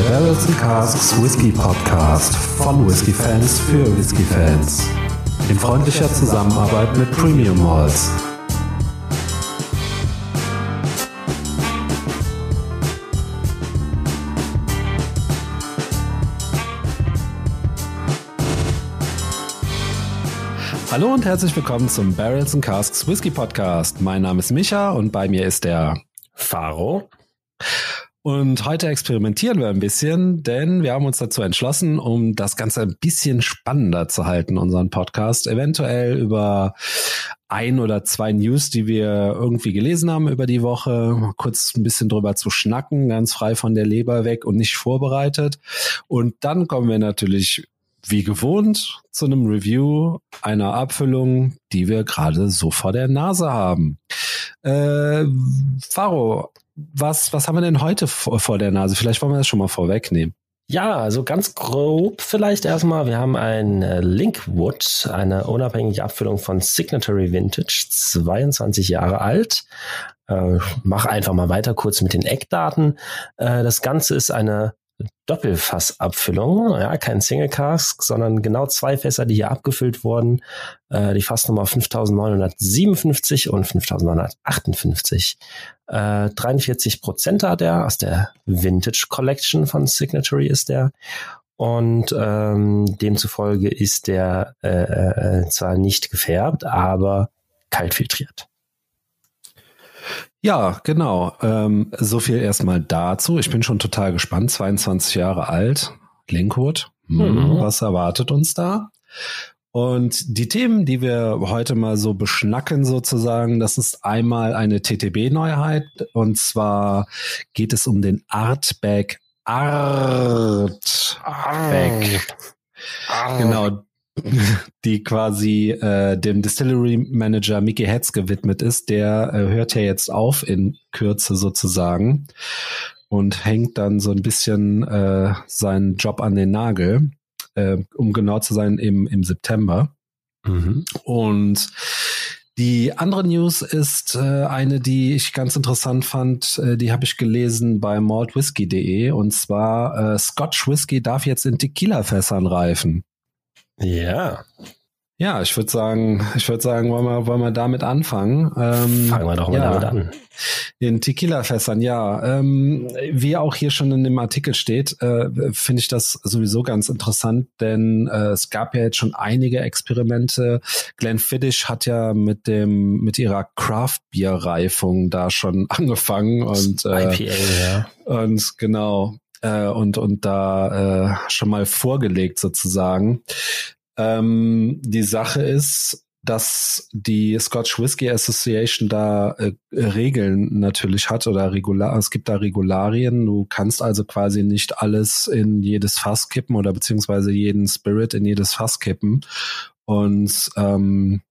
der Barrels and Casks Whisky Podcast von Whisky Fans für Whisky Fans. In freundlicher Zusammenarbeit mit Premium Malls. Hallo und herzlich willkommen zum Barrels and Casks Whisky Podcast. Mein Name ist Micha und bei mir ist der Faro. Und heute experimentieren wir ein bisschen, denn wir haben uns dazu entschlossen, um das Ganze ein bisschen spannender zu halten, unseren Podcast, eventuell über ein oder zwei News, die wir irgendwie gelesen haben über die Woche, kurz ein bisschen drüber zu schnacken, ganz frei von der Leber weg und nicht vorbereitet. Und dann kommen wir natürlich wie gewohnt zu einem Review einer Abfüllung, die wir gerade so vor der Nase haben. Äh, Faro, was, was haben wir denn heute vor, vor der Nase? Vielleicht wollen wir das schon mal vorwegnehmen. Ja, also ganz grob vielleicht erstmal. Wir haben ein äh, Linkwood, eine unabhängige Abfüllung von Signatory Vintage, 22 Jahre alt. Äh, mach einfach mal weiter kurz mit den Eckdaten. Äh, das Ganze ist eine Doppelfassabfüllung, ja, kein Single Cask, sondern genau zwei Fässer, die hier abgefüllt wurden. Äh, die Fassnummer 5957 und 5958. Äh, 43 Prozent hat er aus der Vintage Collection von Signatory ist der. Und ähm, demzufolge ist der äh, äh, zwar nicht gefärbt, aber kalt filtriert. Ja, genau. Ähm, so viel erstmal dazu. Ich bin schon total gespannt. 22 Jahre alt, Linkwood. Hm, mhm. Was erwartet uns da? Und die Themen, die wir heute mal so beschnacken sozusagen, das ist einmal eine TTB-Neuheit. Und zwar geht es um den Artback Artback. Art. Genau, die quasi äh, dem Distillery Manager Mickey Hetz gewidmet ist. Der äh, hört ja jetzt auf in Kürze sozusagen und hängt dann so ein bisschen äh, seinen Job an den Nagel, äh, um genau zu sein, im, im September. Mhm. Und die andere News ist äh, eine, die ich ganz interessant fand. Äh, die habe ich gelesen bei maltwhisky.de und zwar äh, Scotch Whisky darf jetzt in Tequila-Fässern reifen. Ja. Ja, ich würde sagen, ich würde sagen, wollen wir, wollen wir damit anfangen. Ähm, Fangen wir doch mal ja, damit an. In Tequila-Fässern, ja. Ähm, wie auch hier schon in dem Artikel steht, äh, finde ich das sowieso ganz interessant, denn äh, es gab ja jetzt schon einige Experimente. Glenn Fiddish hat ja mit dem, mit ihrer Craft-Bier-Reifung da schon angefangen und äh, IPA, ja. Und genau äh, und, und da äh, schon mal vorgelegt sozusagen. Ähm, die Sache ist, dass die Scotch Whisky Association da äh, Regeln natürlich hat oder regular, es gibt da Regularien. Du kannst also quasi nicht alles in jedes Fass kippen oder beziehungsweise jeden Spirit in jedes Fass kippen und ähm,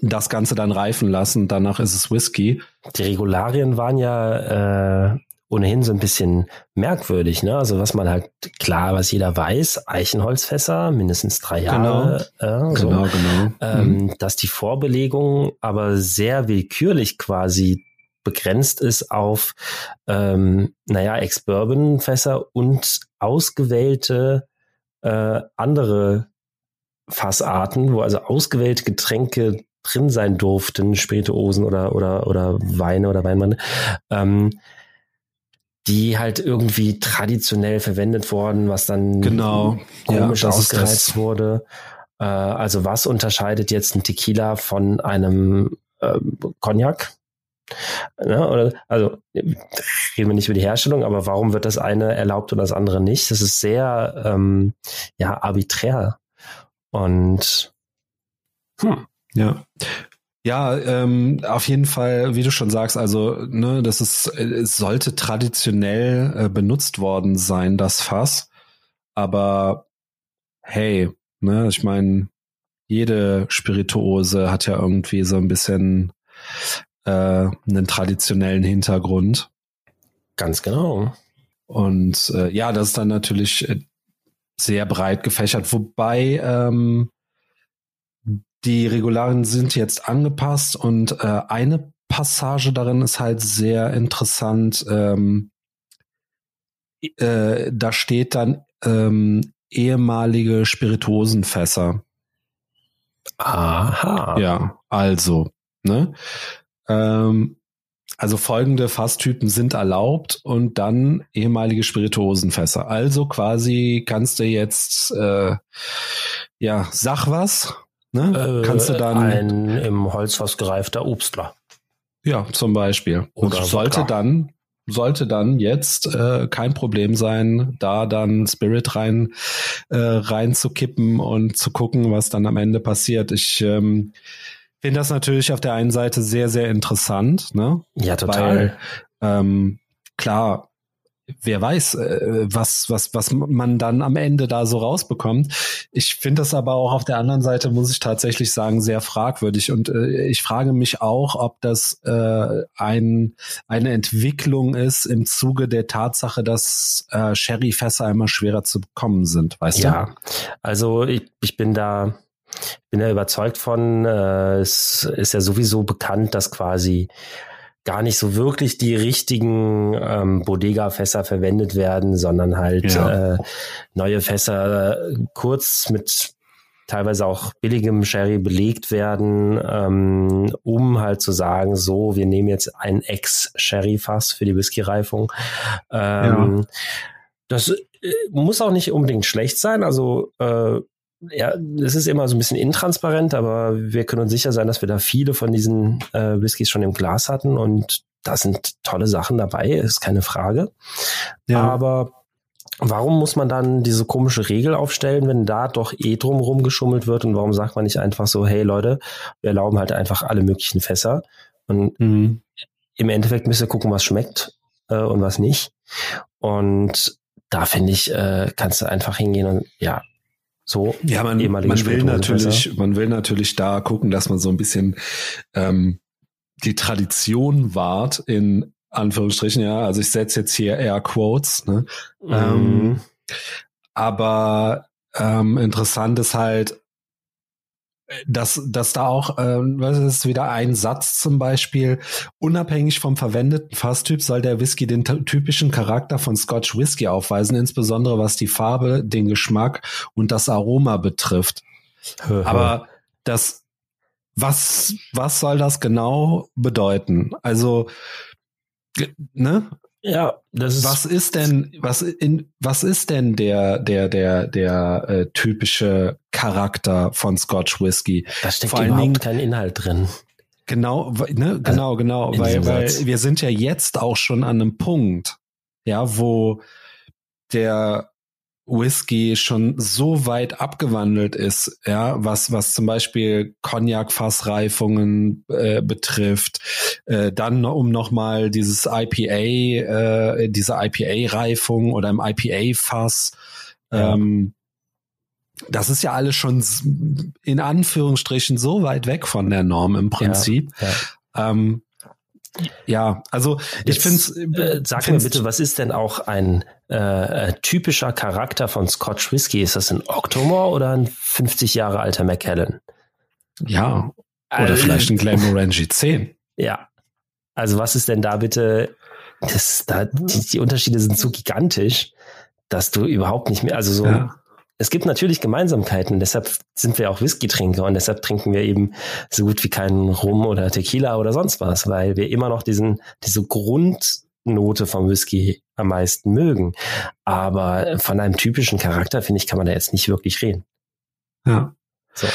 das Ganze dann reifen lassen. Danach ist es Whisky. Die Regularien waren ja äh, ohnehin so ein bisschen merkwürdig, ne? Also was man halt klar, was jeder weiß, Eichenholzfässer, mindestens drei Jahre. Genau, äh, so. genau, genau. Ähm, mhm. Dass die Vorbelegung aber sehr willkürlich quasi begrenzt ist auf, ähm, naja, Ex-Bourbon-Fässer und ausgewählte äh, andere Fassarten, wo also ausgewählte Getränke drin sein durften, Spirituosen oder oder oder Weine oder Weinmann. Ähm, die halt irgendwie traditionell verwendet worden, was dann genau. komisch ja, ausgereizt wurde. Äh, also was unterscheidet jetzt ein Tequila von einem äh, Cognac? Ne, oder, also reden wir nicht über die Herstellung, aber warum wird das eine erlaubt und das andere nicht? Das ist sehr ähm, ja arbiträr und hm. ja. Ja, ähm, auf jeden Fall, wie du schon sagst, also ne, das ist, es sollte traditionell äh, benutzt worden sein, das Fass. Aber hey, ne, ich meine, jede Spirituose hat ja irgendwie so ein bisschen äh, einen traditionellen Hintergrund. Ganz genau. Und äh, ja, das ist dann natürlich äh, sehr breit gefächert, wobei ähm, die Regularien sind jetzt angepasst und äh, eine Passage darin ist halt sehr interessant. Ähm, äh, da steht dann ähm, ehemalige Spirituosenfässer. Aha. Ja, also, ne? Ähm, also folgende Fasstypen sind erlaubt und dann ehemalige Spirituosenfässer. Also quasi kannst du jetzt, äh, ja, sag was, ne? Äh, kannst du dann ein im Holzfass gereifter Obstler. Ja, zum Beispiel. Und Oder sollte Wodka. dann, sollte dann jetzt äh, kein Problem sein, da dann Spirit rein äh, reinzukippen und zu gucken, was dann am Ende passiert. Ich ähm, finde das natürlich auf der einen Seite sehr, sehr interessant, ne? Ja, total. Weil ähm, klar, wer weiß, äh, was, was, was man dann am Ende da so rausbekommt. Ich finde das aber auch auf der anderen Seite, muss ich tatsächlich sagen, sehr fragwürdig. Und äh, ich frage mich auch, ob das äh, ein, eine Entwicklung ist im Zuge der Tatsache, dass äh, Sherryfässer immer schwerer zu bekommen sind, weißt ja, also ich, ich bin da, bin da überzeugt von, äh, es ist ja sowieso bekannt, dass quasi gar nicht so wirklich die richtigen ähm, Bodega-Fässer verwendet werden, sondern halt Ja. äh, neue Fässer äh, kurz mit teilweise auch billigem Sherry belegt werden, ähm, um halt zu sagen, so, wir nehmen jetzt ein Ex-Sherry-Fass für die Whisky-Reifung. Ähm, Das äh, muss auch nicht unbedingt schlecht sein, also äh, ja, es ist immer so ein bisschen intransparent, aber wir können uns sicher sein, dass wir da viele von diesen äh, Whiskys schon im Glas hatten und da sind tolle Sachen dabei, ist keine Frage. Ja. Aber warum muss man dann diese komische Regel aufstellen, wenn da doch eh drumherum geschummelt wird und warum sagt man nicht einfach so, hey Leute, wir erlauben halt einfach alle möglichen Fässer und Mhm. im Endeffekt müsst ihr gucken, was schmeckt äh, und was nicht. Und da finde ich, äh, kannst du einfach hingehen und ja, so Ja, man, man will natürlich, man will natürlich da gucken, dass man so ein bisschen ähm, die Tradition wahrt in Anführungsstrichen, ja. Also ich setze jetzt hier Air Quotes, ne? Ähm, Mhm. Aber ähm, interessant ist halt, dass, dass da auch, ähm, was ist wieder ein Satz zum Beispiel, unabhängig vom verwendeten Fasstyp soll der Whisky den typischen Charakter von Scotch Whisky aufweisen, insbesondere was die Farbe, den Geschmack und das Aroma betrifft. Aber das, was, was soll das genau bedeuten? Also, ne? Ja, das ist Was ist denn, was in, was ist denn der, der, der, der äh, typische Charakter von Scotch Whisky? da steckt vor überhaupt Dingen- kein Inhalt drin. Genau, ne, genau, genau, in weil, weil Satz. wir sind ja jetzt auch schon an einem Punkt, ja, wo der Whisky schon so weit abgewandelt ist, ja, was was zum Beispiel Cognac-Fassreifungen äh, betrifft, äh, dann um nochmal dieses IPA, äh, diese IPA-Reifung oder im IPA-Fass, Ja. ähm, das ist ja alles schon in Anführungsstrichen so weit weg von der Norm im Prinzip. Ja. Ähm, ja, also ich finde es. Äh, sag mir bitte, was ist denn auch ein äh, äh, typischer Charakter von Scotch Whisky? Ist das ein Octomore oder ein 50 Jahre alter Macallan? Ja, oder Äh, vielleicht ein Glenmorangie 10. Ja. Also was ist denn da bitte? Das, da, die, die Unterschiede sind so gigantisch, dass du überhaupt nicht mehr, also so, Ja. Es gibt natürlich Gemeinsamkeiten, deshalb sind wir auch Whisky-Trinker und deshalb trinken wir eben so gut wie keinen Rum oder Tequila oder sonst was, weil wir immer noch diesen, diese Grundnote vom Whisky am meisten mögen. Aber von einem typischen Charakter, finde ich, kann man da jetzt nicht wirklich reden. Ja. So.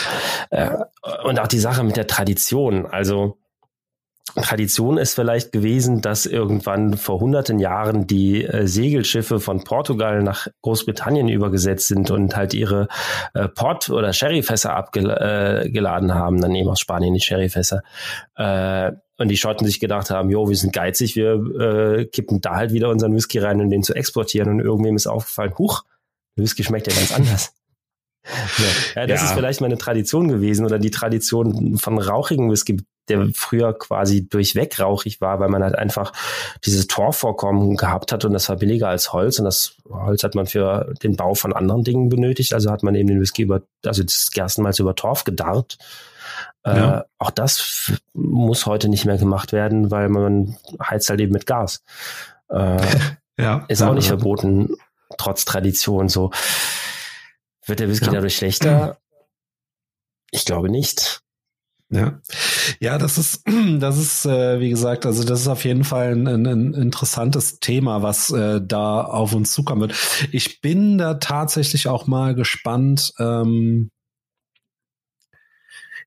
Äh, und auch die Sache mit der Tradition. Also Tradition ist vielleicht gewesen, dass irgendwann vor hunderten Jahren die äh, Segelschiffe von Portugal nach Großbritannien übergesetzt sind und halt ihre äh, Port- oder Sherryfässer abgeladen haben, dann eben aus Spanien die Sherryfässer. Äh, und die Schotten sich gedacht haben, jo, wir sind geizig, wir äh, kippen da halt wieder unseren Whisky rein, um den zu exportieren. Und irgendwem ist aufgefallen, huch, Whisky schmeckt ja ganz anders. Ja, ja das Ja. ist vielleicht mal eine Tradition gewesen oder die Tradition von rauchigen Whisky, der früher quasi durchweg rauchig war, weil man halt einfach dieses Torvorkommen gehabt hat und das war billiger als Holz und das Holz hat man für den Bau von anderen Dingen benötigt, also hat man eben den Whisky über, also das Gerstenmalz über Torf gedarrt. Ja. Äh, auch das muss heute nicht mehr gemacht werden, weil man heizt halt eben mit Gas. Äh, Ja. Ist auch nicht verboten, trotz Tradition so. Wird der Whisky dadurch schlechter? Ich glaube nicht. Ja, ja, das ist, das ist, äh, wie gesagt, also das ist auf jeden Fall ein, ein, ein interessantes Thema, was äh, da auf uns zukommen wird. Ich bin da tatsächlich auch mal gespannt, ähm,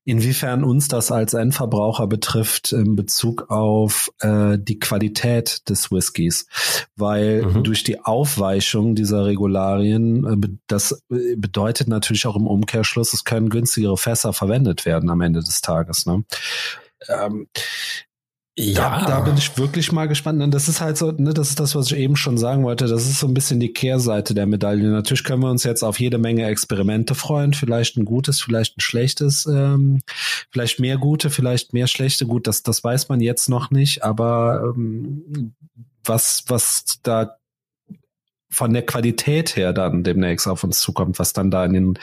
inwiefern uns das als Endverbraucher betrifft in Bezug auf äh, die Qualität des Whiskys. Weil mhm. durch die Aufweichung dieser Regularien, äh, das äh, bedeutet natürlich auch im Umkehrschluss, es können günstigere Fässer verwendet werden am Ende des Tages. Ne? Ähm, ja. Da, da, bin ich wirklich mal gespannt. Und das ist halt so, ne, das ist das, was ich eben schon sagen wollte. Das ist so ein bisschen die Kehrseite der Medaille. Natürlich können wir uns jetzt auf jede Menge Experimente freuen. Vielleicht ein gutes, vielleicht ein schlechtes, ähm, vielleicht mehr gute, vielleicht mehr schlechte. Gut, das, das weiß man jetzt noch nicht. Aber ähm, was, was da von der Qualität her dann demnächst auf uns zukommt, was dann da in den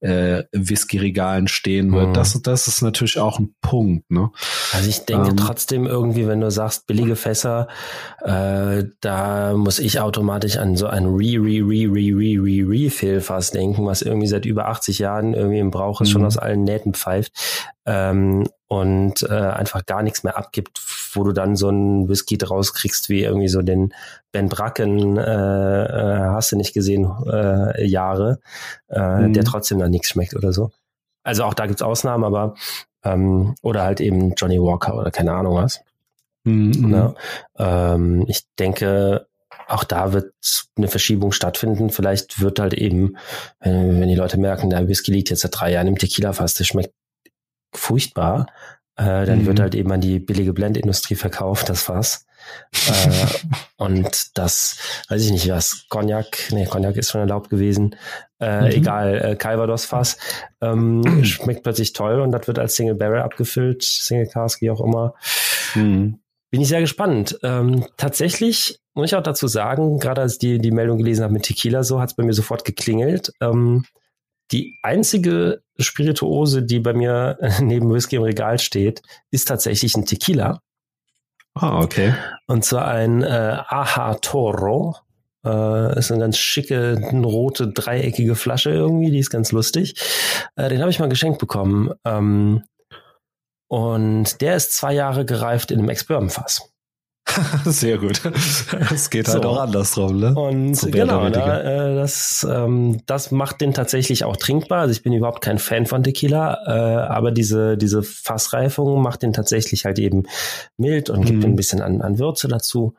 äh, Whisky-Regalen stehen wird. Mhm. Das, das ist natürlich auch ein Punkt. Ne? Also ich denke ähm, trotzdem irgendwie, wenn du sagst billige Fässer, äh, da muss ich automatisch an so ein Re, Re, Re, Re, Re, Re, Refill-Fass denken, was irgendwie seit über 80 Jahren irgendwie im Brauch ist, schon mhm. aus allen Nähten pfeift. Ähm, und äh, einfach gar nichts mehr abgibt, wo du dann so einen Whisky draus kriegst, wie irgendwie so den Ben Bracken, äh, äh, hast du nicht gesehen, äh, Jahre, äh, mhm. der trotzdem dann nichts schmeckt oder so. Also auch da gibt's Ausnahmen, aber ähm, oder halt eben Johnny Walker oder keine Ahnung was. Mhm. Ne? Ähm, ich denke, auch da wird eine Verschiebung stattfinden. Vielleicht wird halt eben, wenn, wenn die Leute merken, der Whisky liegt jetzt seit drei Jahren im Tequila-Fass, der schmeckt furchtbar. Äh, dann mhm. wird halt eben an die billige Blendindustrie verkauft, das Fass. äh, und das, weiß ich nicht was, Cognac, nee, Cognac ist schon erlaubt gewesen. Äh, mhm. Egal, äh, Calvados-Fass ähm, schmeckt plötzlich toll und das wird als Single Barrel abgefüllt, Single Cask, wie auch immer. Mhm. Bin ich sehr gespannt. Ähm, tatsächlich muss ich auch dazu sagen, gerade als ich die, die Meldung gelesen habe mit Tequila, so hat es bei mir sofort geklingelt. Ähm, die einzige Spirituose, die bei mir neben Whisky im Regal steht, ist tatsächlich ein Tequila. Ah, okay. Und zwar ein äh, Aha Toro. Äh, ist eine ganz schicke, rote, dreieckige Flasche irgendwie, die ist ganz lustig. Äh, den habe ich mal geschenkt bekommen. Ähm, und der ist zwei Jahre gereift in einem Ex-Bourbon-Fass. Sehr gut. Es geht halt so. auch andersrum, ne? Und so genau, da, äh, das, ähm, das macht den tatsächlich auch trinkbar. Also ich bin überhaupt kein Fan von Tequila, äh, aber diese, diese Fassreifung macht den tatsächlich halt eben mild und gibt mhm. ein bisschen an, an Würze dazu.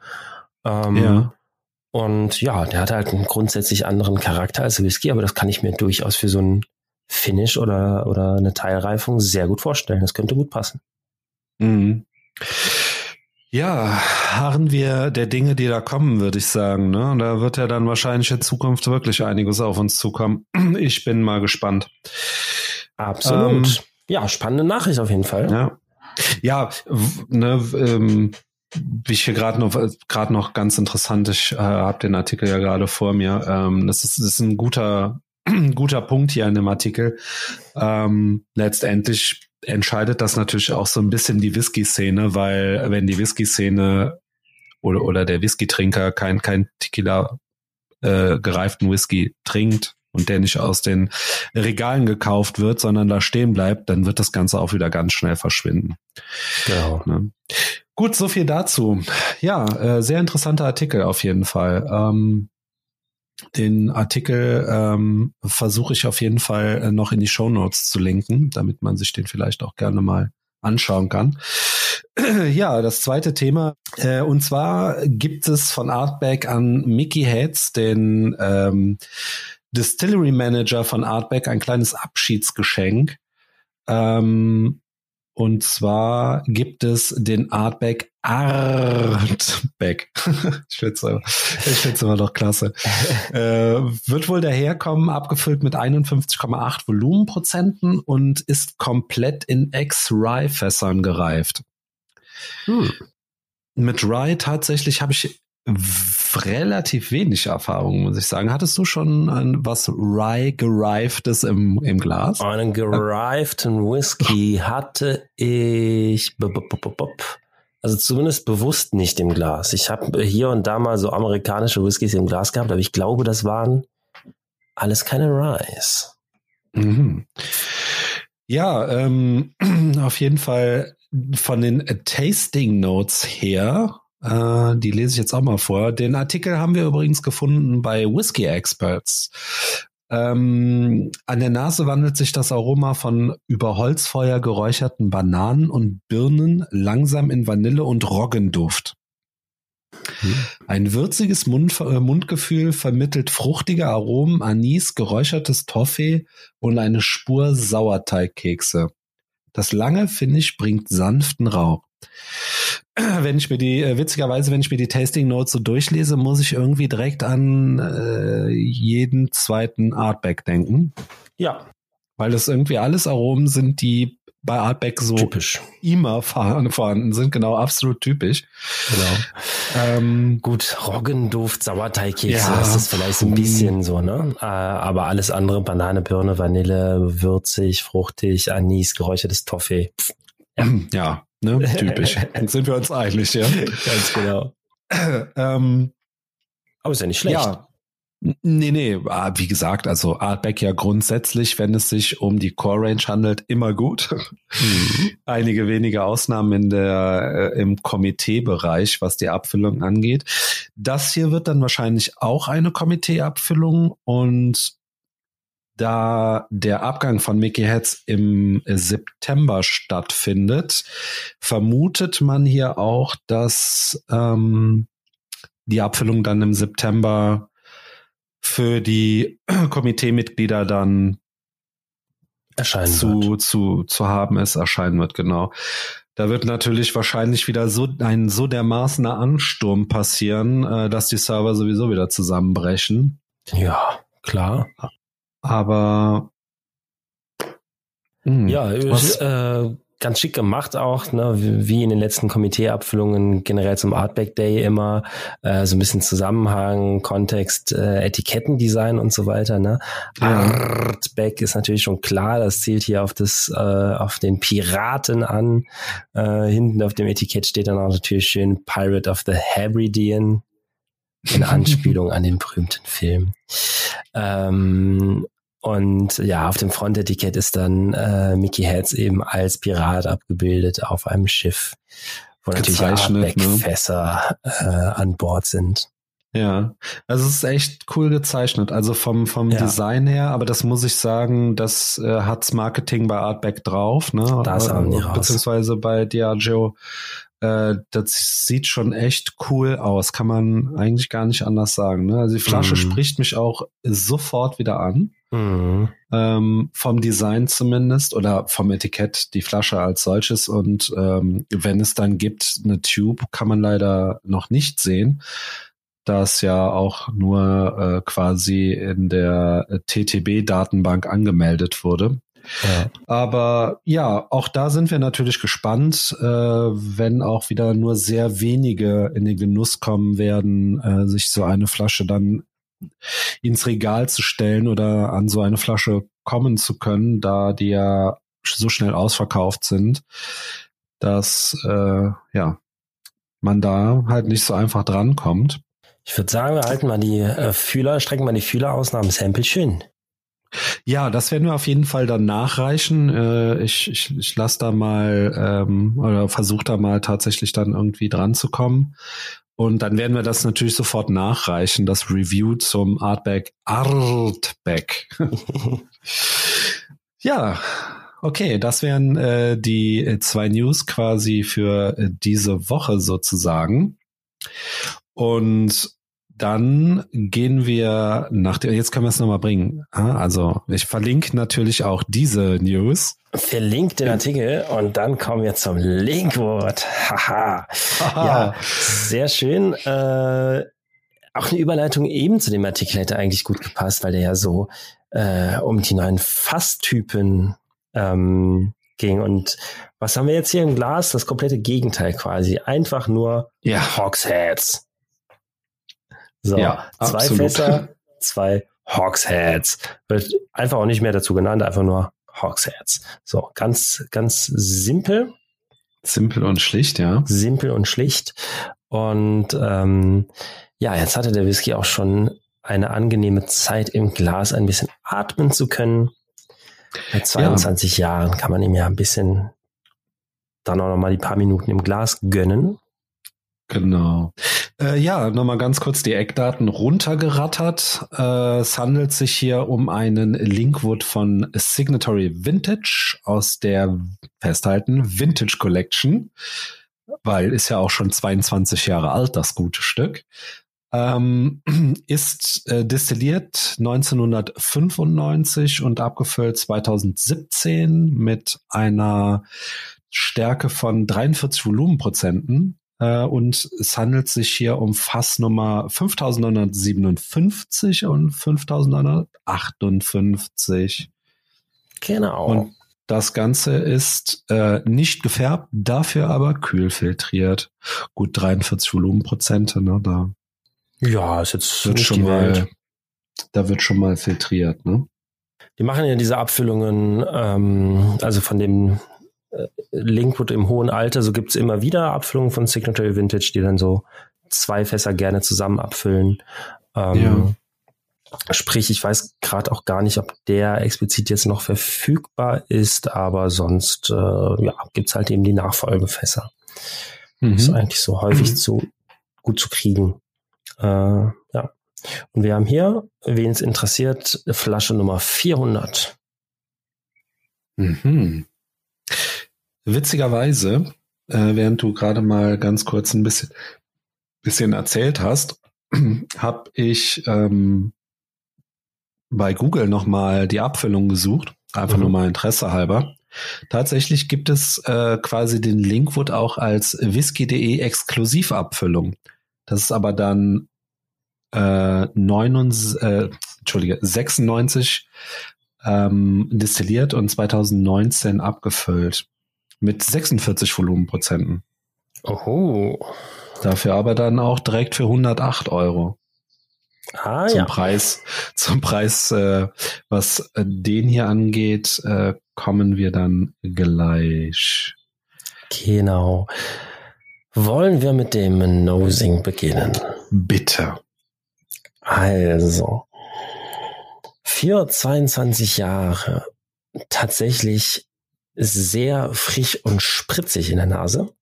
Ähm, ja. Und ja, der hat halt einen grundsätzlich anderen Charakter als Whisky, aber das kann ich mir durchaus für so ein Finish oder, oder eine Teilreifung sehr gut vorstellen. Das könnte gut passen. Mhm. Ja, harren wir der Dinge, die da kommen, würde ich sagen. Ne? Da wird ja dann wahrscheinlich in Zukunft wirklich einiges auf uns zukommen. Ich bin mal gespannt. Absolut. Ähm, ja, spannende Nachricht auf jeden Fall. Ja, ja ne, ähm, wie ich hier gerade noch gerade noch ganz interessant, ich äh, habe den Artikel ja gerade vor mir. Ähm, das, ist, das ist ein guter guter Punkt hier in dem Artikel. Ähm, letztendlich entscheidet das natürlich auch so ein bisschen die Whisky-Szene, weil wenn die Whisky-Szene oder, oder der Whisky-Trinker kein, kein Tequila äh, gereiften Whisky trinkt und der nicht aus den Regalen gekauft wird, sondern da stehen bleibt, dann wird das Ganze auch wieder ganz schnell verschwinden. Genau. Ne? Gut, so viel dazu. Ja, äh, sehr interessanter Artikel auf jeden Fall. Ähm, den Artikel ähm, versuche ich auf jeden Fall äh, noch in die Show Notes zu linken, damit man sich den vielleicht auch gerne mal anschauen kann. Ja, das zweite Thema. Äh, und zwar gibt es von Artback an Mickey Heads, den ähm, Distillery Manager von Artback, ein kleines Abschiedsgeschenk. Ähm, und zwar gibt es den Artback Artback. ich finde es immer noch klasse. äh, wird wohl daherkommen, abgefüllt mit 51,8 Volumenprozenten und ist komplett in Ex-Rye-Fässern gereift. Hm. Mit Rye tatsächlich habe ich relativ wenig Erfahrung, muss ich sagen. Hattest du schon ein, was Rye gereiftes im, im Glas? Einen gereiften Whisky hatte ich Also zumindest bewusst nicht im Glas. Ich habe hier und da mal so amerikanische Whiskys im Glas gehabt, aber ich glaube, das waren alles keine Ryes. Mhm. Ja, ähm, auf jeden Fall von den Tasting Notes her, äh, die lese ich jetzt auch mal vor. Den Artikel haben wir übrigens gefunden bei Whiskey Experts. Ähm, an der Nase wandelt sich das Aroma von über Holzfeuer geräucherten Bananen und Birnen langsam in Vanille und Roggenduft. Hm. Ein würziges Mund, äh, Mundgefühl vermittelt fruchtige Aromen, Anis, geräuchertes Toffee und eine Spur Sauerteigkekse. Das lange Finish bringt sanften Rauch. Wenn ich mir die, äh, witzigerweise, wenn ich mir die Tasting Notes so durchlese, muss ich irgendwie direkt an äh, jeden zweiten Artback denken. Ja. Weil das irgendwie alles Aromen sind, die bei Artback so typisch. immer vorhanden sind, genau, absolut typisch. Genau. Ähm, Gut, Roggenduft, Sauerteigkekse, ja, das ist vielleicht so ein bisschen so, ne? Äh, aber alles andere, Banane, Birne, Vanille, würzig, fruchtig, Anis, geräuchertes Toffee. Ja, ja Ne? Typisch. Sind wir uns einig, ja? Ganz genau. ähm, Aber ist ja nicht schlecht. Ja. Nee, nee, ah, wie gesagt, also Artback ja grundsätzlich, wenn es sich um die Core Range handelt, immer gut. Mhm. Einige wenige Ausnahmen in der, äh, im Komiteebereich, was die Abfüllung angeht. Das hier wird dann wahrscheinlich auch eine Komiteeabfüllung und da der Abgang von Mickey Heads im September stattfindet, vermutet man hier auch, dass ähm, die Abfüllung dann im September für die Komiteemitglieder dann erscheinen zu, wird. zu, zu haben ist, erscheinen wird, genau. Da wird natürlich wahrscheinlich wieder so ein so dermaßener Ansturm passieren, äh, dass die Server sowieso wieder zusammenbrechen. Ja, klar. Aber mh, hm, ja, äh, ganz schick gemacht auch, ne, wie in den letzten Komiteeabfüllungen generell zum Artback Day immer äh, so ein bisschen Zusammenhang, Kontext, äh, Etikettendesign und so weiter. Ne? Ja. Artback ist natürlich schon klar, das zielt hier auf das äh, auf den Piraten an. Äh, hinten auf dem Etikett steht dann auch natürlich schön Pirate of the Hebridean in Anspielung an den berühmten Film. Ähm, und ja, auf dem Frontetikett ist dann äh, Mickey Heads eben als Pirat abgebildet auf einem Schiff, wo natürlich Artback-Fässer ne? äh, an Bord sind. Ja, also es ist echt cool gezeichnet, also vom vom ja. Design her, aber das muss ich sagen, das äh, hat's Marketing bei Artback drauf, ne? Das haben die raus. Beziehungsweise bei Diageo äh, das sieht schon echt cool aus, kann man eigentlich gar nicht anders sagen. Ne? Also die Flasche mhm. spricht mich auch sofort wieder an. Mhm. Ähm, vom Design zumindest oder vom Etikett die Flasche als solches. Und ähm, wenn es dann gibt, eine Tube, kann man leider noch nicht sehen das ja auch nur äh, quasi in der TTB-Datenbank angemeldet wurde. Ja. Aber ja, auch da sind wir natürlich gespannt, äh, wenn auch wieder nur sehr wenige in den Genuss kommen werden, äh, sich so eine Flasche dann ins Regal zu stellen oder an so eine Flasche kommen zu können, da die ja so schnell ausverkauft sind, dass äh, ja man da halt nicht so einfach drankommt. Ich würde sagen, wir halten mal die äh, Fühler, strecken mal die Fühler aus nach dem Sample schön. Ja, das werden wir auf jeden Fall dann nachreichen. Äh, ich ich, ich lasse da mal ähm, oder versuche da mal tatsächlich dann irgendwie dran zu kommen. Und dann werden wir das natürlich sofort nachreichen, das Review zum Artback Artback. ja, okay, das wären äh, die zwei News quasi für äh, diese Woche sozusagen. Und dann gehen wir nach der, jetzt können wir es nochmal bringen. Also ich verlinke natürlich auch diese News. Verlinkt den Artikel und dann kommen wir zum Linkwort. Haha. ja, sehr schön. Äh, auch eine Überleitung eben zu dem Artikel hätte eigentlich gut gepasst, weil der ja so äh, um die neuen Fasstypen ähm, ging. Und was haben wir jetzt hier im Glas? Das komplette Gegenteil quasi. Einfach nur ja. Hogsheads. So, ja, zwei absolut. Fässer, zwei Hogsheads. Wird einfach auch nicht mehr dazu genannt, einfach nur Hogsheads. So, ganz, ganz simpel. Simpel und schlicht, ja. Simpel und schlicht. Und ähm, ja, jetzt hatte der Whisky auch schon eine angenehme Zeit im Glas ein bisschen atmen zu können. Bei 22 ja. Jahren kann man ihm ja ein bisschen dann auch nochmal die paar Minuten im Glas gönnen. Genau. Äh, ja, nochmal ganz kurz die Eckdaten runtergerattert. Äh, es handelt sich hier um einen Linkwood von Signatory Vintage aus der, festhalten, Vintage Collection, weil ist ja auch schon 22 Jahre alt, das gute Stück. Ähm, ist äh, destilliert 1995 und abgefüllt 2017 mit einer Stärke von 43 Volumenprozenten. Äh, und es handelt sich hier um Fassnummer 5957 und 5958. Genau. Und das Ganze ist äh, nicht gefärbt, dafür aber kühl filtriert. Gut 43 Volumenprozente, ne? Da ja, ist jetzt wird schon mal, da wird schon mal filtriert, ne? Die machen ja diese Abfüllungen, ähm, also von dem Linkwood im hohen Alter, so gibt's immer wieder Abfüllungen von Signatory Vintage, die dann so zwei Fässer gerne zusammen abfüllen. Ähm, ja. Sprich, ich weiß gerade auch gar nicht, ob der explizit jetzt noch verfügbar ist, aber sonst äh, ja, gibt's halt eben die Nachfolgefässer. Mhm. Ist eigentlich so häufig zu gut zu kriegen. Äh, ja. Und wir haben hier, wen es interessiert, Flasche Nummer 400. Mhm. Witzigerweise, äh, während du gerade mal ganz kurz ein bisschen, bisschen erzählt hast, habe ich ähm, bei Google nochmal die Abfüllung gesucht, einfach mhm. nur mal Interesse halber. Tatsächlich gibt es äh, quasi den Linkwood auch als whisky.de Exklusivabfüllung. Das ist aber dann äh, 99, äh, Entschuldige, 96 ähm, destilliert und 2019 abgefüllt. Mit 46 Volumenprozenten. Oho. Dafür aber dann auch direkt für 108 Euro. Ah, zum ja. Preis, zum Preis, äh, was äh, den hier angeht, äh, kommen wir dann gleich. Genau. Wollen wir mit dem Nosing beginnen? Bitte. Also, für 22 Jahre tatsächlich sehr frisch und spritzig in der Nase.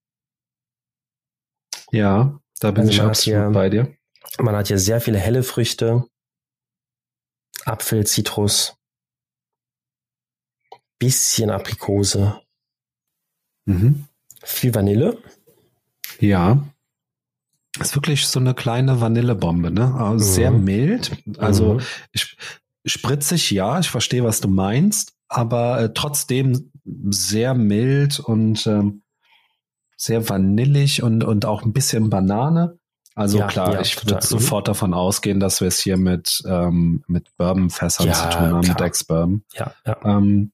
Ja, da bin also ich absolut hier, bei dir. Man hat hier sehr viele helle Früchte, Apfel, Zitrus, bisschen Aprikose, mhm. viel Vanille. Ja. Ist wirklich so eine kleine Vanillebombe, ne? Also mhm. Sehr mild. Also mhm. spritzig, ja, ich verstehe, was du meinst, aber äh, trotzdem sehr mild und ähm, sehr vanillig und, und auch ein bisschen Banane. Also ja, klar, ja, ich würde sofort davon ausgehen, dass wir es hier mit, ähm, mit Bourbonfässern ja, zu tun haben, klar. mit Ex-Bourbon. Ja, ja. Ähm,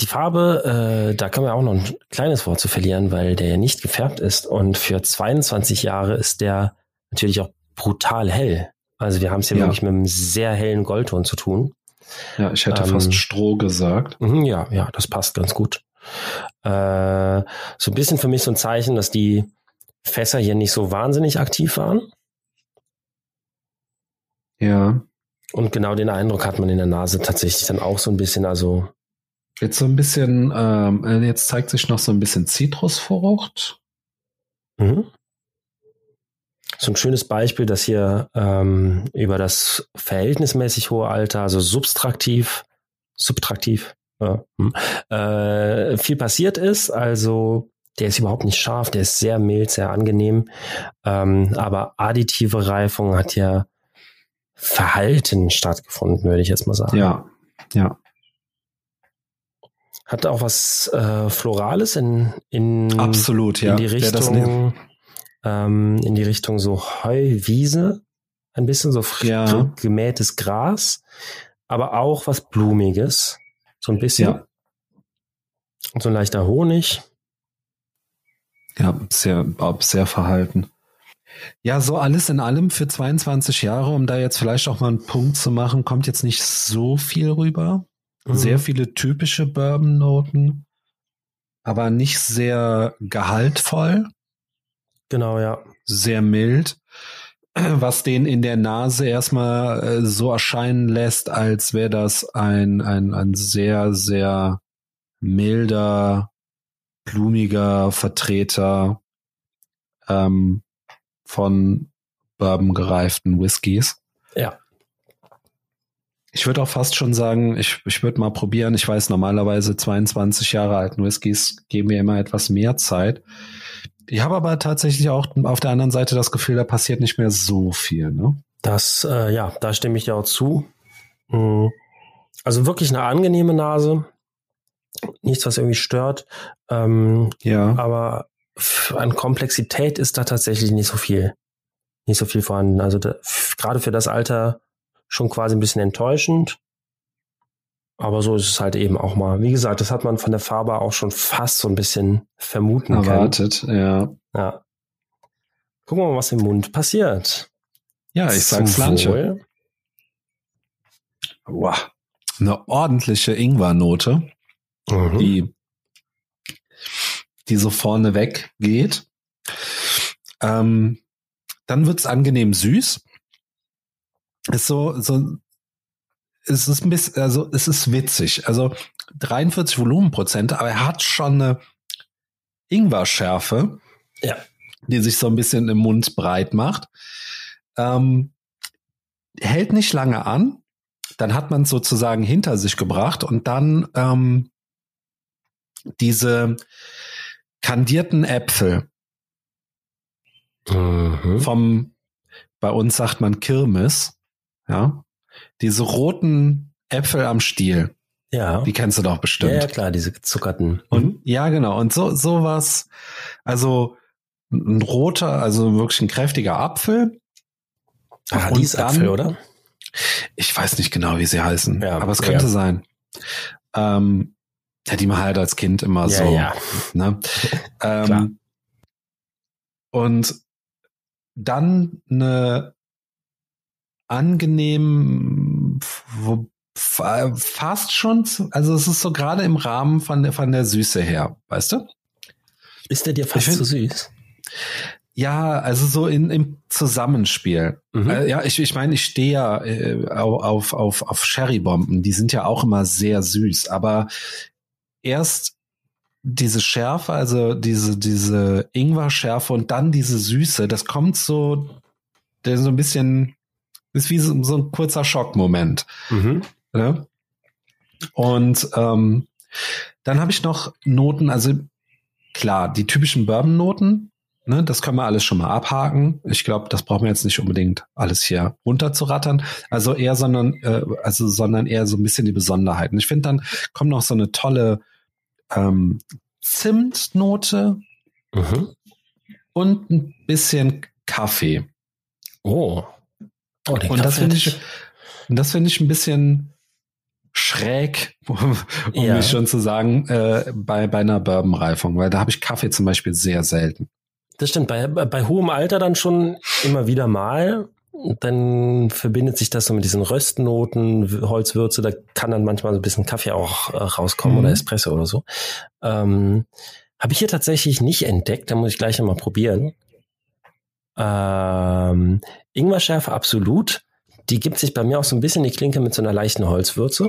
die Farbe, äh, da können wir auch noch ein kleines Wort zu verlieren, weil der ja nicht gefärbt ist. Und für 22 Jahre ist der natürlich auch brutal hell. Also wir haben es hier ja. wirklich mit einem sehr hellen Goldton zu tun. Ja, ich hätte ähm, fast Stroh gesagt. Mhm, ja, ja, das passt ganz gut. Äh, so ein bisschen für mich so ein Zeichen, dass die Fässer hier nicht so wahnsinnig aktiv waren. Ja. Und genau den Eindruck hat man in der Nase tatsächlich dann auch so ein bisschen, also Jetzt so ein bisschen, ähm, äh, jetzt zeigt sich noch so ein bisschen Zitrusfrucht. Mhm. So ein schönes Beispiel, dass hier ähm, über das verhältnismäßig hohe Alter, also subtraktiv, subtraktiv, ja, hm, äh, viel passiert ist. Also der ist überhaupt nicht scharf, der ist sehr mild, sehr angenehm. Ähm, aber additive Reifung hat ja verhalten stattgefunden, würde ich jetzt mal sagen. Ja, ja. Hat auch was äh, Florales in, in, Absolut, ja. in die Richtung, ähm, in die Richtung so Heuwiese, ein bisschen so ja. gemähtes Gras, aber auch was Blumiges, so ein bisschen. Ja. Und so ein leichter Honig. Ja, sehr, sehr verhalten. Ja, so alles in allem für 22 Jahre, um da jetzt vielleicht auch mal einen Punkt zu machen, kommt jetzt nicht so viel rüber. Mhm. Sehr viele typische Bourbon-Noten. aber nicht sehr gehaltvoll. Genau, ja. Sehr mild, was den in der Nase erstmal äh, so erscheinen lässt, als wäre das ein, ein, ein sehr, sehr milder, blumiger Vertreter ähm, von bourbon gereiften Whiskys. Ja. Ich würde auch fast schon sagen, ich, ich würde mal probieren. Ich weiß, normalerweise 22 Jahre alten Whiskys geben mir immer etwas mehr Zeit. Ich habe aber tatsächlich auch auf der anderen Seite das Gefühl, da passiert nicht mehr so viel. Ne? Das, äh, ja, da stimme ich dir auch zu. Mhm. Also wirklich eine angenehme Nase. Nichts, was irgendwie stört. Ähm, ja. Aber an Komplexität ist da tatsächlich nicht so viel, nicht so viel vorhanden. Also da, gerade für das Alter schon quasi ein bisschen enttäuschend. Aber so ist es halt eben auch mal. Wie gesagt, das hat man von der Farbe auch schon fast so ein bisschen vermuten Erwartet, können. ja. Ja. Gucken wir mal, was im Mund passiert. Ja, ich Zum sag's Lanche. Wow. Eine ordentliche Ingwernote, mhm. die, die so vorne weg geht. Ähm, dann wird's angenehm süß ist so, so, es ist ein bisschen, also es ist witzig. Also 43 Volumenprozent, aber er hat schon eine Ingwer-Schärfe, ja. die sich so ein bisschen im Mund breit macht. Ähm, hält nicht lange an, dann hat man es sozusagen hinter sich gebracht und dann ähm, diese kandierten Äpfel mhm. vom, bei uns sagt man Kirmes, ja. Diese roten Äpfel am Stiel. Ja. Die kennst du doch bestimmt. Ja, ja klar, diese gezuckerten. Und mhm. ja, genau. Und so sowas, also ein roter, also wirklich ein kräftiger Apfel. Paradiesapfel, oder? Ich weiß nicht genau, wie sie heißen, ja, aber es könnte ja. sein. Ähm, ja, die man halt als Kind immer so. Ja. Ne? ähm, und dann eine angenehm, wo, fast schon, also es ist so gerade im Rahmen von der, von der Süße her, weißt du? Ist der dir fast zu süß? Ja, also so in, im Zusammenspiel. Mhm. Äh, ja, ich, ich meine, ich stehe ja äh, auf, auf, auf Sherry-Bomben, die sind ja auch immer sehr süß, aber erst diese Schärfe, also diese, diese Ingwer-Schärfe und dann diese Süße, das kommt so, der so ein bisschen ist wie so, so ein kurzer Schockmoment. Mhm. Ne? Und ähm, dann habe ich noch Noten, also klar, die typischen Bourbon-Noten, ne, das können wir alles schon mal abhaken. Ich glaube, das brauchen wir jetzt nicht unbedingt alles hier runterzurattern. Also eher, sondern, äh, also, sondern eher so ein bisschen die Besonderheiten. Ich finde, dann kommt noch so eine tolle ähm, Zimtnote mhm. und ein bisschen Kaffee. Oh. Oh, und das finde ich, das finde ich ein bisschen schräg, um ja. mich schon zu sagen, äh, bei, bei einer Bourbon-Reifung, weil da habe ich Kaffee zum Beispiel sehr selten. Das stimmt, bei, bei hohem Alter dann schon immer wieder mal. Dann verbindet sich das so mit diesen Röstnoten, Holzwürze, da kann dann manchmal so ein bisschen Kaffee auch äh, rauskommen mhm. oder Espresso oder so. Ähm, habe ich hier tatsächlich nicht entdeckt, da muss ich gleich nochmal probieren. Ähm, Ingwerschärfe absolut. Die gibt sich bei mir auch so ein bisschen die Klinke mit so einer leichten Holzwürze.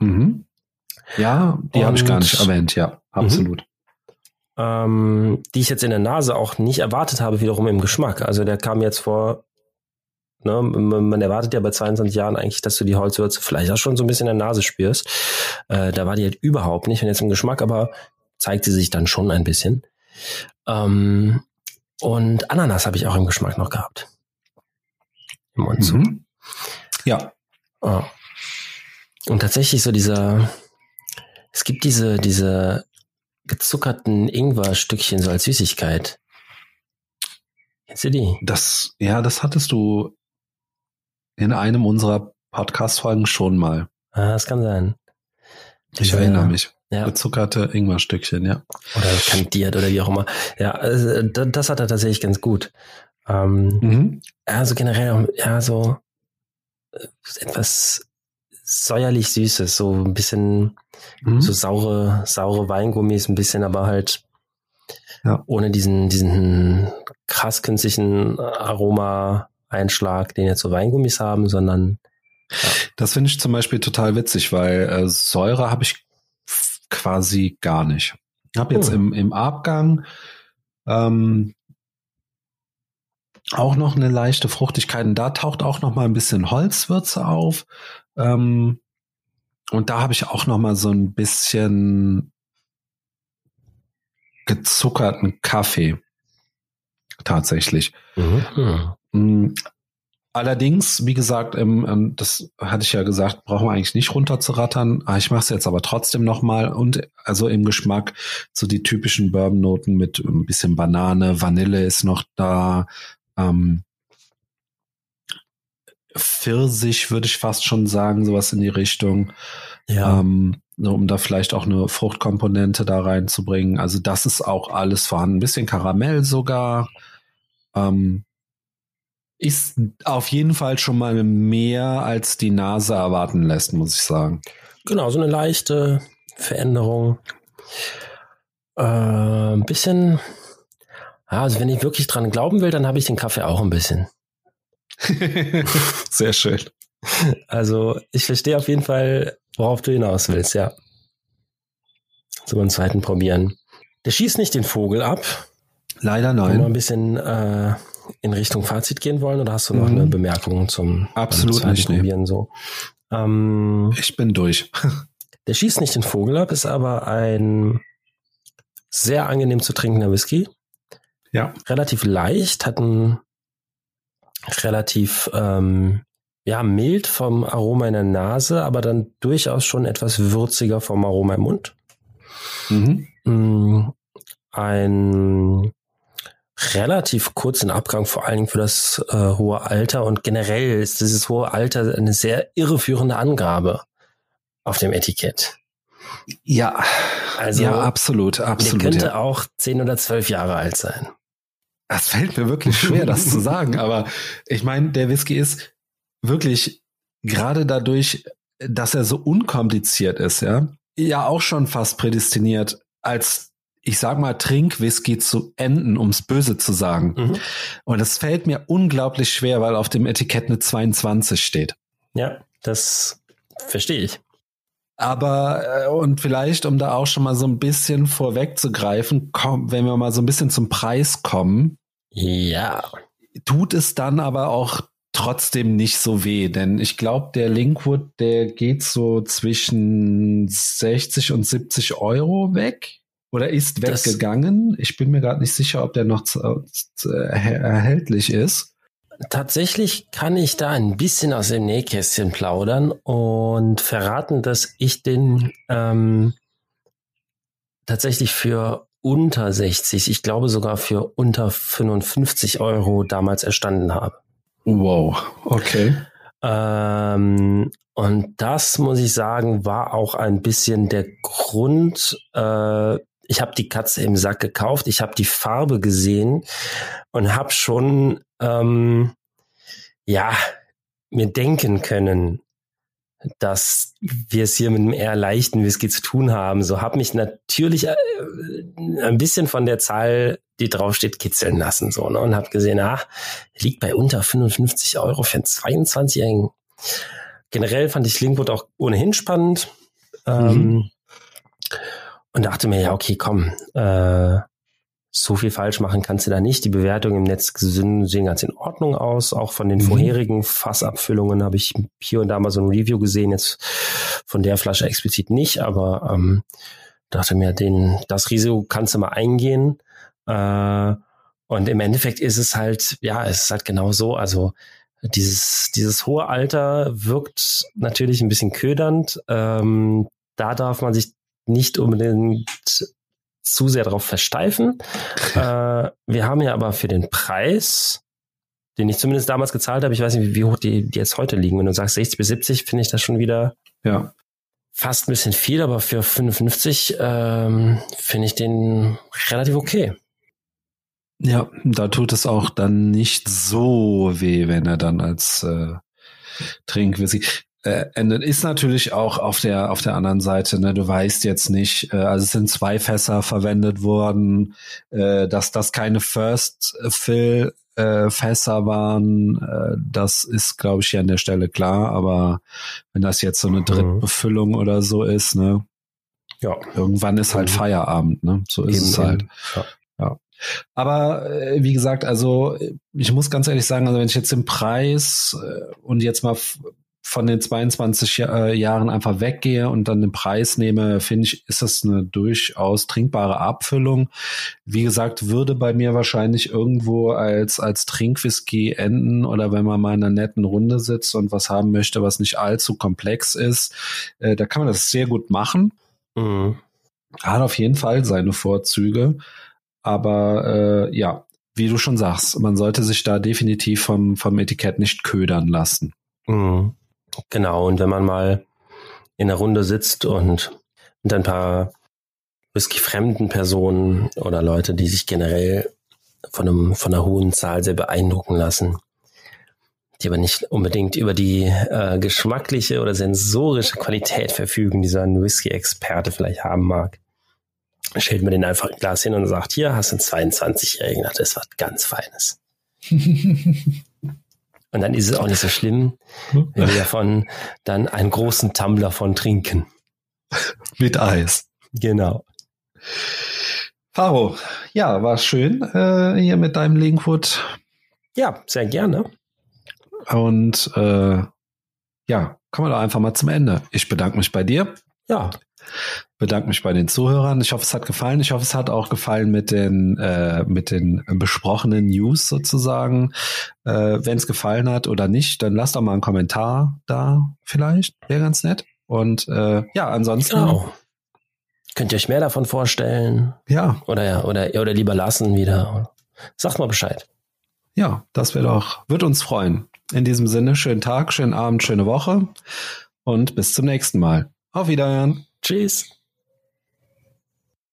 Mhm. Ja, die habe ich gar nicht erwähnt, ja, mhm. absolut. Ähm, die ich jetzt in der Nase auch nicht erwartet habe, wiederum im Geschmack. Also der kam jetzt vor, ne, man erwartet ja bei 22 Jahren eigentlich, dass du die Holzwürze vielleicht auch schon so ein bisschen in der Nase spürst. Äh, da war die halt überhaupt nicht, und jetzt im Geschmack, aber zeigt sie sich dann schon ein bisschen. Ähm, und Ananas habe ich auch im Geschmack noch gehabt. Im Mund mhm. Ja. Oh. Und tatsächlich so dieser, es gibt diese, diese gezuckerten Ingwer-Stückchen so als Süßigkeit. Kennst du die? Das, ja, das hattest du in einem unserer Podcast-Folgen schon mal. Ah, das kann sein. Ich erinnere mich. Ja. Gezuckerte Ingwerstückchen, ja. Oder kandiert oder wie auch immer. Ja, also, das hat er tatsächlich ganz gut. Ähm, mhm. Also generell, ja, so äh, etwas säuerlich süßes, so ein bisschen mhm. so saure, saure Weingummis, ein bisschen, aber halt ja. ohne diesen, diesen krass künstlichen Aroma-Einschlag, den jetzt so Weingummis haben, sondern ja. Das finde ich zum Beispiel total witzig, weil äh, Säure habe ich quasi gar nicht. Ich habe jetzt oh. im, im Abgang ähm, auch noch eine leichte Fruchtigkeit. Und da taucht auch noch mal ein bisschen Holzwürze auf. Ähm, und da habe ich auch noch mal so ein bisschen gezuckerten Kaffee. Tatsächlich. Mhm. Allerdings, wie gesagt, ähm, das hatte ich ja gesagt, brauchen wir eigentlich nicht runterzurattern. Ah, ich mache es jetzt aber trotzdem noch mal und also im Geschmack so die typischen Bourbon-Noten mit ein bisschen Banane, Vanille ist noch da, ähm, Pfirsich würde ich fast schon sagen, sowas in die Richtung. Ja. Ähm, um da vielleicht auch eine Fruchtkomponente da reinzubringen. Also das ist auch alles vorhanden. Ein bisschen Karamell sogar. Ähm, ist auf jeden Fall schon mal mehr als die Nase erwarten lässt, muss ich sagen. Genau, so eine leichte Veränderung. Äh, ein bisschen also wenn ich wirklich dran glauben will, dann habe ich den Kaffee auch ein bisschen. Sehr schön. Also ich verstehe auf jeden Fall, worauf du hinaus willst, ja. So einen zweiten probieren. Der schießt nicht den Vogel ab. Leider nein. Wir ein bisschen äh, in Richtung Fazit gehen wollen, oder hast du noch mhm. eine Bemerkung zum Absolut nicht, Probieren nee. so? Ähm, ich bin durch. der schießt nicht den Vogel ab, ist aber ein sehr angenehm zu trinkender Whisky. Ja. Relativ leicht, hat ein relativ ähm, ja, mild vom Aroma in der Nase, aber dann durchaus schon etwas würziger vom Aroma im Mund. Mhm. Mm, ein relativ kurzen Abgang, vor allen Dingen für das äh, hohe Alter. Und generell ist dieses hohe Alter eine sehr irreführende Angabe auf dem Etikett. Ja, also ja, absolut, absolut. Der könnte ja. auch zehn oder zwölf Jahre alt sein. Das fällt mir wirklich schwer, das zu sagen, aber ich meine, der Whisky ist wirklich gerade dadurch, dass er so unkompliziert ist, ja, ja auch schon fast prädestiniert, als ich sag mal, Trinkwhisky zu enden, ums Böse zu sagen. Mhm. Und das fällt mir unglaublich schwer, weil auf dem Etikett eine 22 steht. Ja, das verstehe ich. Aber äh, und vielleicht, um da auch schon mal so ein bisschen vorwegzugreifen, komm, wenn wir mal so ein bisschen zum Preis kommen. Ja. Tut es dann aber auch trotzdem nicht so weh, denn ich glaube, der Linkwood, der geht so zwischen 60 und 70 Euro weg oder ist weggegangen. Das ich bin mir gerade nicht sicher, ob der noch zu, erhältlich ist. Tatsächlich kann ich da ein bisschen aus dem Nähkästchen plaudern und verraten, dass ich den ähm, tatsächlich für unter 60, ich glaube sogar für unter 55 Euro damals erstanden habe. Wow, okay. Ähm, und das muss ich sagen, war auch ein bisschen der Grund. Äh, ich habe die Katze im Sack gekauft, ich habe die Farbe gesehen und habe schon ähm, ja mir denken können, dass wir es hier mit einem eher leichten Whisky zu tun haben. So habe mich natürlich äh, ein bisschen von der Zahl, die draufsteht, kitzeln lassen so ne? und habe gesehen, ah, liegt bei unter 55 Euro für einen 22-Jährigen. Generell fand ich Linkwood auch ohnehin spannend ähm, mhm. Und dachte mir, ja okay, komm, äh, so viel falsch machen kannst du da nicht. Die Bewertungen im Netz sehen ganz in Ordnung aus. Auch von den mhm. vorherigen Fassabfüllungen habe ich hier und da mal so ein Review gesehen. Jetzt von der Flasche explizit nicht, aber ähm, dachte mir, den, das Risiko kannst du mal eingehen. Äh, und im Endeffekt ist es halt, ja, es ist halt genau so. Also dieses, dieses hohe Alter wirkt natürlich ein bisschen ködernd. Ähm, da darf man sich nicht unbedingt zu sehr darauf versteifen. äh, wir haben ja aber für den Preis, den ich zumindest damals gezahlt habe, ich weiß nicht, wie, hoch die, die jetzt heute liegen. Wenn du sagst 60 bis 70, finde ich das schon wieder ja. fast ein bisschen viel, aber für 55 ähm, finde ich den relativ okay. Ja, da tut es auch dann nicht so weh, wenn er dann als äh, Trinkwhisky. Äh. Ist natürlich auch auf der, auf der anderen Seite, ne, du weißt jetzt nicht, äh, also es sind zwei Fässer verwendet worden, äh, dass das keine First Fill äh, Fässer waren, äh, das ist, glaube ich, hier an der Stelle klar, aber wenn das jetzt so eine mhm. Drittbefüllung oder so ist, ne, ja. irgendwann ist halt mhm. Feierabend, ne, so ist eben, es halt. Ja. ja. Aber äh, wie gesagt, also ich muss ganz ehrlich sagen, also wenn ich jetzt den Preis äh, und jetzt mal von den 22 äh, Jahren einfach weggehe und dann den Preis nehme, finde ich, ist das eine durchaus trinkbare Abfüllung. Wie gesagt, würde bei mir wahrscheinlich irgendwo als, als Trinkwhisky enden oder wenn man mal in einer netten Runde sitzt und was haben möchte, was nicht allzu komplex ist, äh, da kann man das sehr gut machen. Mhm. Hat auf jeden Fall seine Vorzüge. Aber äh, ja, wie du schon sagst, man sollte sich da definitiv vom, vom Etikett nicht ködern lassen. Mhm. Genau, und wenn man mal in der Runde sitzt und mit ein paar whisky-fremden Personen oder Leute, die sich generell von, einem, von einer hohen Zahl sehr beeindrucken lassen, die aber nicht unbedingt über die äh, geschmackliche oder sensorische Qualität verfügen, die so ein Whisky-Experte vielleicht haben mag, stellt man den einfach ein Glas hin und sagt, hier hast du einen 22-Jährigen, das ist was ganz Feines. Und dann ist es auch nicht so schlimm, wenn wir davon dann einen großen Tumbler von trinken. Mit Eis. Genau. Faro, ja, war schön äh, hier mit deinem Linkwood. Ja, sehr gerne. Und äh, ja, kommen wir doch einfach mal zum Ende. Ich bedanke mich bei dir. Ja bedanke mich bei den Zuhörern. Ich hoffe, es hat gefallen. Ich hoffe, es hat auch gefallen mit den äh, mit den besprochenen News sozusagen. Äh, Wenn es gefallen hat oder nicht, dann lasst doch mal einen Kommentar da. Vielleicht wäre ganz nett. Und äh, ja, ansonsten. Genau. Könnt ihr euch mehr davon vorstellen? Ja. Oder oder oder lieber lassen wieder. Sagt mal Bescheid. Ja, das wäre doch, wird uns freuen. In diesem Sinne, schönen Tag, schönen Abend, schöne Woche und bis zum nächsten Mal. Auf Wiederhören. Tschüss.